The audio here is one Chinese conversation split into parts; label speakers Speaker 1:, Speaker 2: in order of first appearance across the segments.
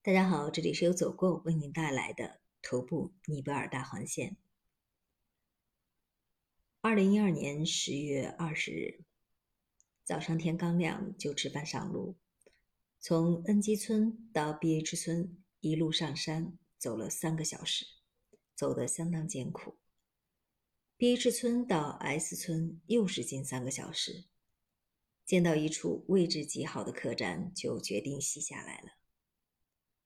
Speaker 1: 大家好，这里是由走过为您带来的徒步尼泊尔大环线。二零一二年十月二十日早上，天刚亮就吃饭上路，从恩基村到 B.H 村一路上山走了三个小时，走得相当艰苦。B.H 村到 S 村又是近三个小时，见到一处位置极好的客栈，就决定歇下来了。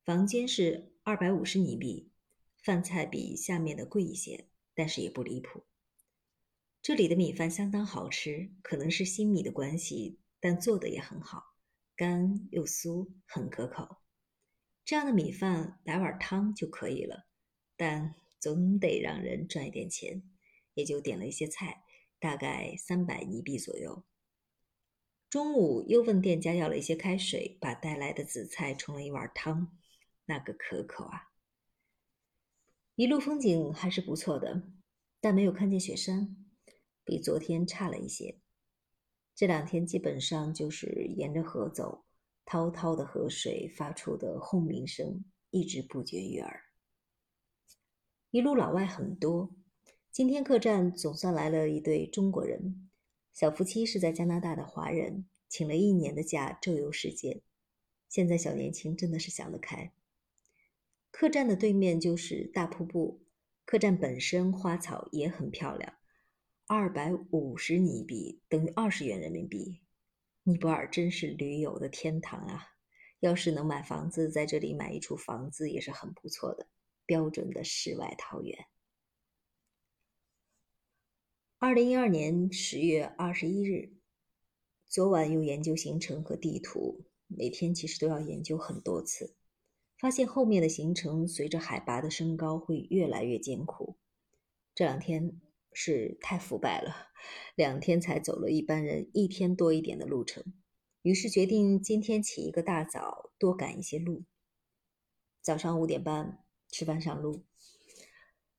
Speaker 1: 房间是二百五十尼币，饭菜比下面的贵一些，但是也不离谱。这里的米饭相当好吃，可能是新米的关系，但做的也很好，干又酥，很可口。这样的米饭来碗汤就可以了，但总得让人赚一点钱，也就点了一些菜，大概三百尼币左右。中午又问店家要了一些开水，把带来的紫菜冲了一碗汤。那个可口啊！一路风景还是不错的，但没有看见雪山，比昨天差了一些。这两天基本上就是沿着河走，滔滔的河水发出的轰鸣声一直不绝于耳。一路老外很多，今天客栈总算来了一对中国人，小夫妻是在加拿大的华人，请了一年的假周游世界。现在小年轻真的是想得开。客栈的对面就是大瀑布，客栈本身花草也很漂亮。二百五十尼币等于二十元人民币，尼泊尔真是驴友的天堂啊！要是能买房子，在这里买一处房子也是很不错的，标准的世外桃源。二零一二年十月二十一日，昨晚又研究行程和地图，每天其实都要研究很多次。发现后面的行程随着海拔的升高会越来越艰苦。这两天是太腐败了，两天才走了一般人一天多一点的路程，于是决定今天起一个大早，多赶一些路。早上五点半吃饭上路，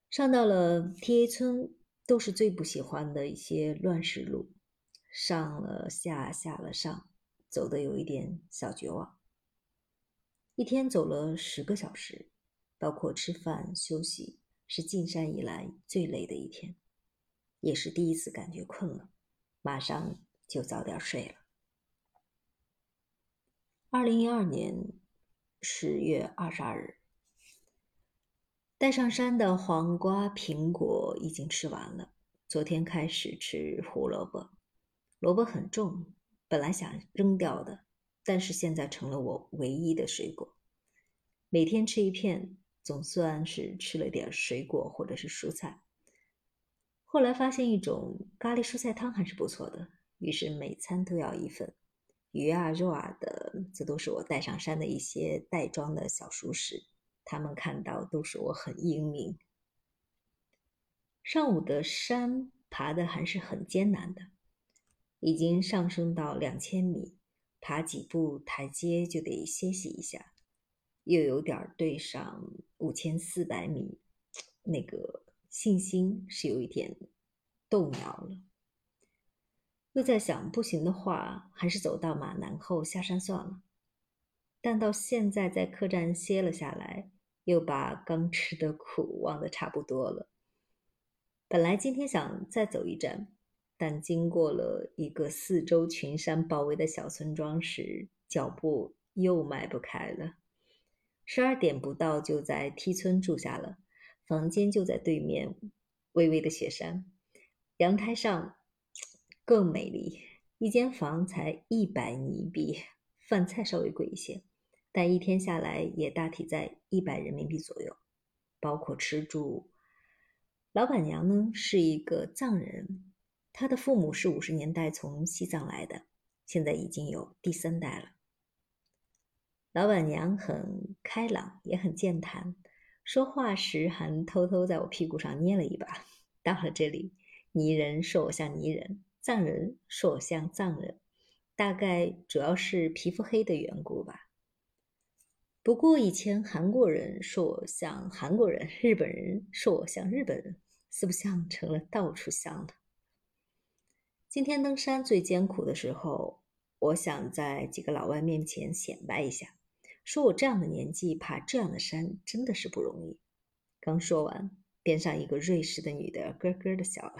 Speaker 1: 上到了 T A 村，都是最不喜欢的一些乱石路，上了下，下了上，走的有一点小绝望。一天走了十个小时，包括吃饭休息，是进山以来最累的一天，也是第一次感觉困了，马上就早点睡了。二零一二年十月二十二日，带上山的黄瓜、苹果已经吃完了。昨天开始吃胡萝卜，萝卜很重，本来想扔掉的。但是现在成了我唯一的水果，每天吃一片，总算是吃了点水果或者是蔬菜。后来发现一种咖喱蔬菜汤还是不错的，于是每餐都要一份。鱼啊肉啊的，这都是我带上山的一些袋装的小熟食，他们看到都说我很英明。上午的山爬的还是很艰难的，已经上升到两千米。爬几步台阶就得歇息一下，又有点对上五千四百米，那个信心是有一点动摇了。又在想，不行的话，还是走到马南后下山算了。但到现在在客栈歇了下来，又把刚吃的苦忘得差不多了。本来今天想再走一站。但经过了一个四周群山包围的小村庄时，脚步又迈不开了。十二点不到就在梯村住下了，房间就在对面，微微的雪山，阳台上更美丽。一间房才一百尼币，饭菜稍微贵一些，但一天下来也大体在一百人民币左右，包括吃住。老板娘呢是一个藏人。他的父母是五十年代从西藏来的，现在已经有第三代了。老板娘很开朗，也很健谈，说话时还偷偷在我屁股上捏了一把。到了这里，泥人说我像泥人，藏人说我像藏人，大概主要是皮肤黑的缘故吧。不过以前韩国人说我像韩国人，日本人说我像日本人，四不像成了到处像了。今天登山最艰苦的时候，我想在几个老外面前显摆一下，说我这样的年纪爬这样的山真的是不容易。刚说完，边上一个瑞士的女的咯咯的笑了，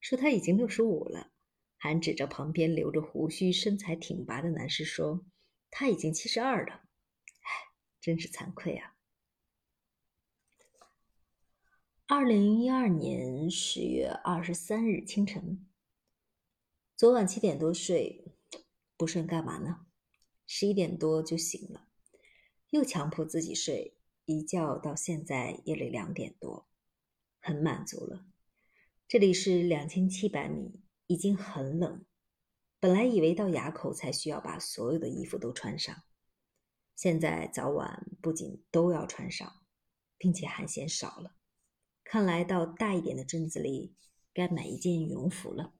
Speaker 1: 说她已经六十五了，还指着旁边留着胡须、身材挺拔的男士说他已经七十二了。唉，真是惭愧啊！二零一二年十月二十三日清晨，昨晚七点多睡，不睡干嘛呢？十一点多就醒了，又强迫自己睡，一觉到现在夜里两点多，很满足了。这里是两千七百米，已经很冷。本来以为到垭口才需要把所有的衣服都穿上，现在早晚不仅都要穿上，并且还嫌少了。看来到大一点的镇子里，该买一件羽绒服了。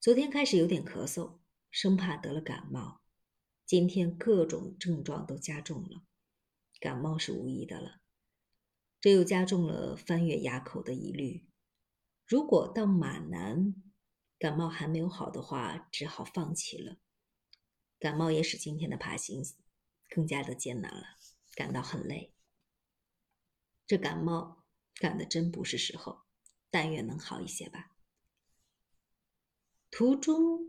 Speaker 1: 昨天开始有点咳嗽，生怕得了感冒。今天各种症状都加重了，感冒是无疑的了。这又加重了翻越垭口的疑虑。如果到马南感冒还没有好的话，只好放弃了。感冒也使今天的爬行更加的艰难了，感到很累。这感冒。赶的真不是时候，但愿能好一些吧。途中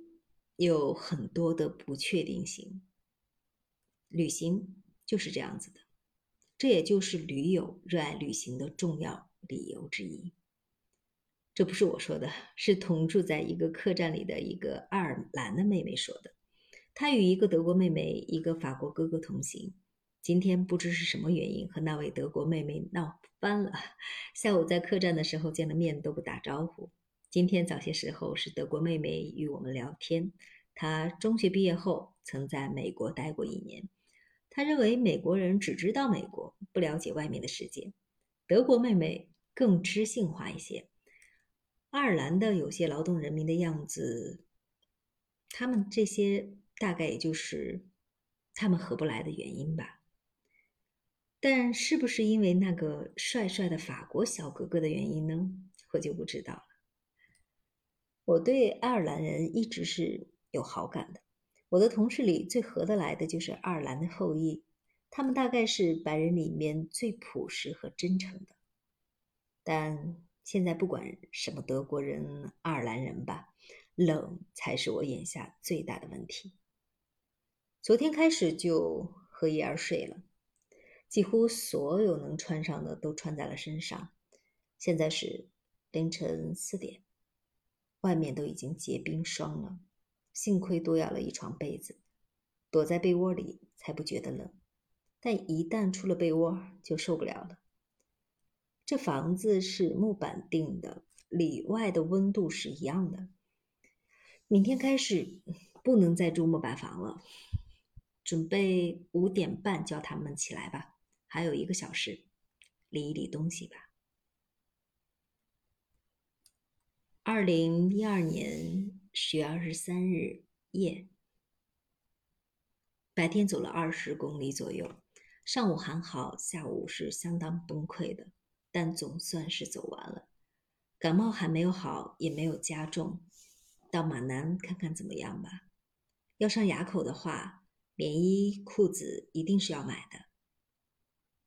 Speaker 1: 有很多的不确定性，旅行就是这样子的，这也就是驴友热爱旅行的重要理由之一。这不是我说的，是同住在一个客栈里的一个爱尔兰的妹妹说的。她与一个德国妹妹、一个法国哥哥同行。今天不知是什么原因，和那位德国妹妹闹翻了。下午在客栈的时候见了面都不打招呼。今天早些时候是德国妹妹与我们聊天，她中学毕业后曾在美国待过一年。她认为美国人只知道美国，不了解外面的世界。德国妹妹更知性化一些。爱尔兰的有些劳动人民的样子，他们这些大概也就是他们合不来的原因吧。但是不是因为那个帅帅的法国小哥哥的原因呢？我就不知道了。我对爱尔兰人一直是有好感的。我的同事里最合得来的就是爱尔兰的后裔，他们大概是白人里面最朴实和真诚的。但现在不管什么德国人、爱尔兰人吧，冷才是我眼下最大的问题。昨天开始就合衣而睡了。几乎所有能穿上的都穿在了身上。现在是凌晨四点，外面都已经结冰霜了。幸亏多要了一床被子，躲在被窝里才不觉得冷。但一旦出了被窝，就受不了了。这房子是木板定的，里外的温度是一样的。明天开始不能再住木板房了。准备五点半叫他们起来吧。还有一个小时，理一理东西吧。二零一二年十月二十三日夜，白天走了二十公里左右，上午还好，下午是相当崩溃的，但总算是走完了。感冒还没有好，也没有加重，到马南看看怎么样吧。要上垭口的话，棉衣裤子一定是要买的。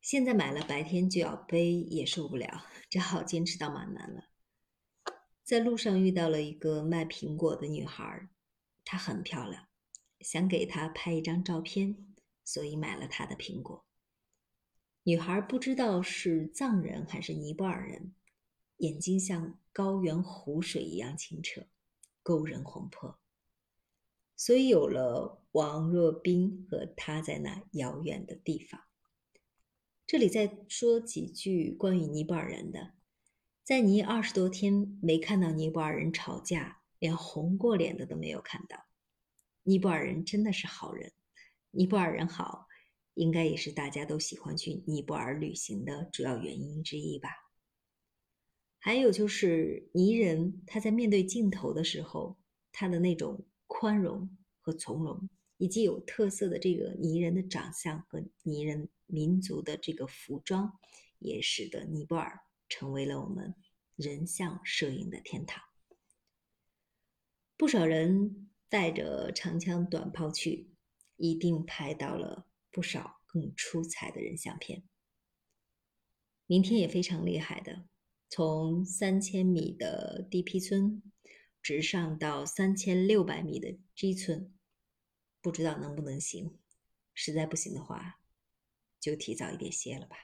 Speaker 1: 现在买了，白天就要背，也受不了，只好坚持到马南了。在路上遇到了一个卖苹果的女孩，她很漂亮，想给她拍一张照片，所以买了她的苹果。女孩不知道是藏人还是尼泊尔人，眼睛像高原湖水一样清澈，勾人魂魄，所以有了王若冰和他在那遥远的地方。这里再说几句关于尼泊尔人的，在尼二十多天没看到尼泊尔人吵架，连红过脸的都没有看到。尼泊尔人真的是好人，尼泊尔人好，应该也是大家都喜欢去尼泊尔旅行的主要原因之一吧。还有就是尼人他在面对镜头的时候，他的那种宽容和从容。以及有特色的这个尼人的长相和尼人民族的这个服装，也使得尼泊尔成为了我们人像摄影的天堂。不少人带着长枪短炮去，一定拍到了不少更出彩的人像片。明天也非常厉害的，从三千米的 D.P 村直上到三千六百米的 G 村，不知道能不能行。实在不行的话，就提早一点歇了吧。